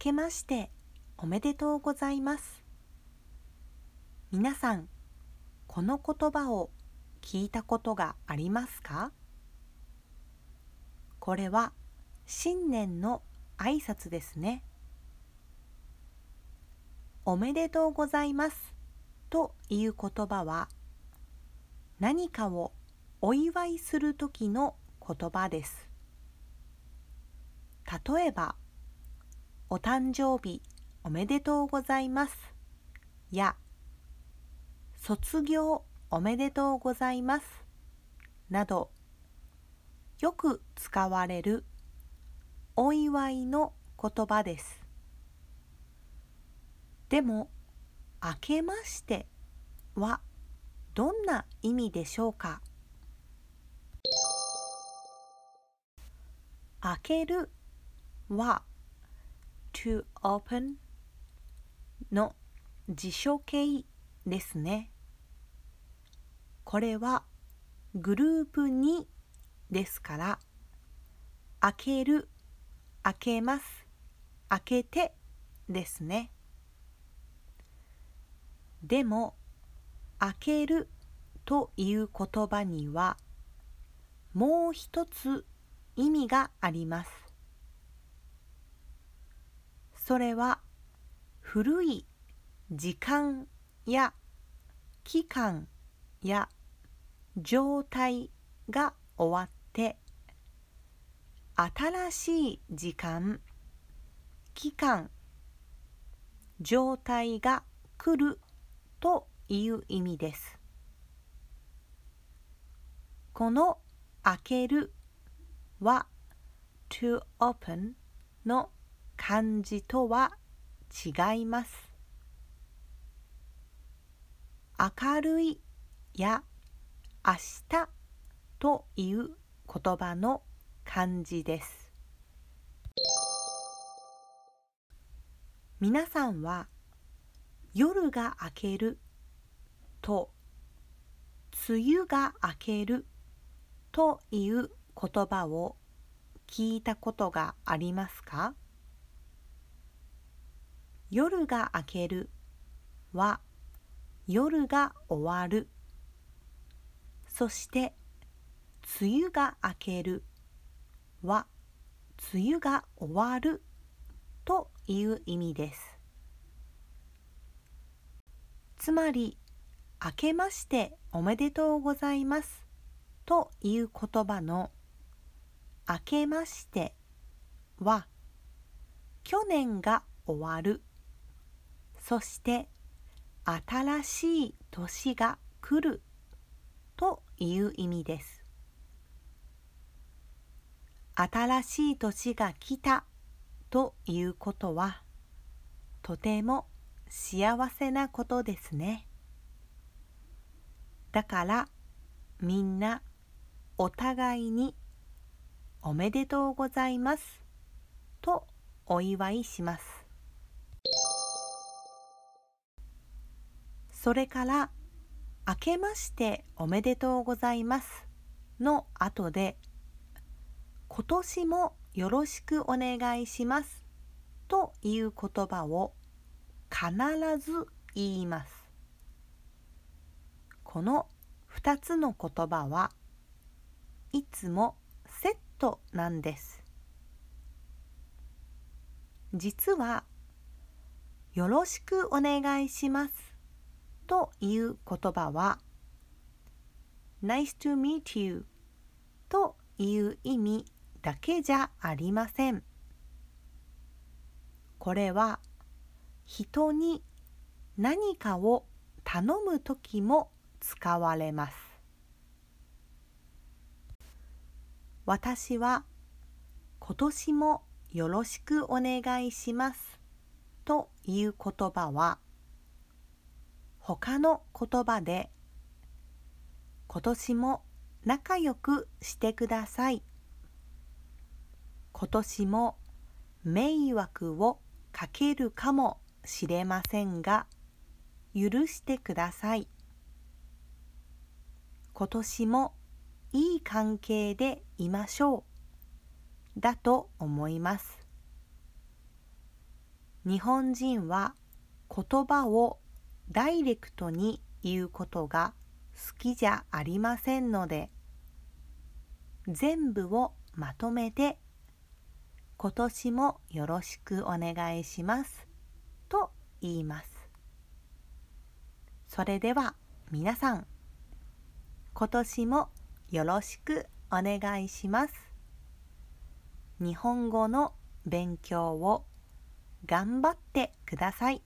けましておめでとうございます。皆さんこの言葉を聞いたことがありますか？これは新年の挨拶ですね。おめでとうございますという言葉は何かをお祝いする時の言葉です。例えばお誕生日おめでとうございます。や卒業おめでとうございます。などよく使われるお祝いの言葉です。でも「明けまして」はどんな意味でしょうか？開けるは to open の辞書形ですね。これはグループ2ですから開ける、開けます、開けてですね。でも開けるという言葉にはもう一つ意味があります。それは古い時間や期間や状態が終わって新しい時間期間状態が来るという意味です。この開けるは to open の漢字とは違います。明るいや明日という言葉の漢字です。皆さんは夜が明けると梅雨が明けるという言葉を聞いたことがありますか？夜が明ける。は夜が終わる。そして梅雨が明ける。は梅雨が終わる。という意味です。つまり明けましておめでとうございます。という言葉の明けましては去年が終わる。そして新しい年が来るという意味です。新しい年が来たということはとても幸せなことですね。だからみんなお互いにおめでとうございますとお祝いします。それから明けましておめでとうございます。の後で今年もよろしくお願いします。という言葉を必ず言います。この2つの言葉はいつもセットなんです。実は「よろしくお願いします」という言葉は「Nice to meet you」という意味だけじゃありません。これは人に何かを頼む時も使われます。私は今年もよろしくお願いします。という言葉は他の言葉で今年も仲良くしてください。今年も迷惑をかけるかもしれませんが許してください。今年もいい関係でいましょう。だと思います。日本人は言葉をダイレクトに言うことが好きじゃありませんので全部をまとめて今年もよろしくお願いしますと言いますそれでは皆さん今年もよろしくお願いします日本語の勉強を頑張ってください。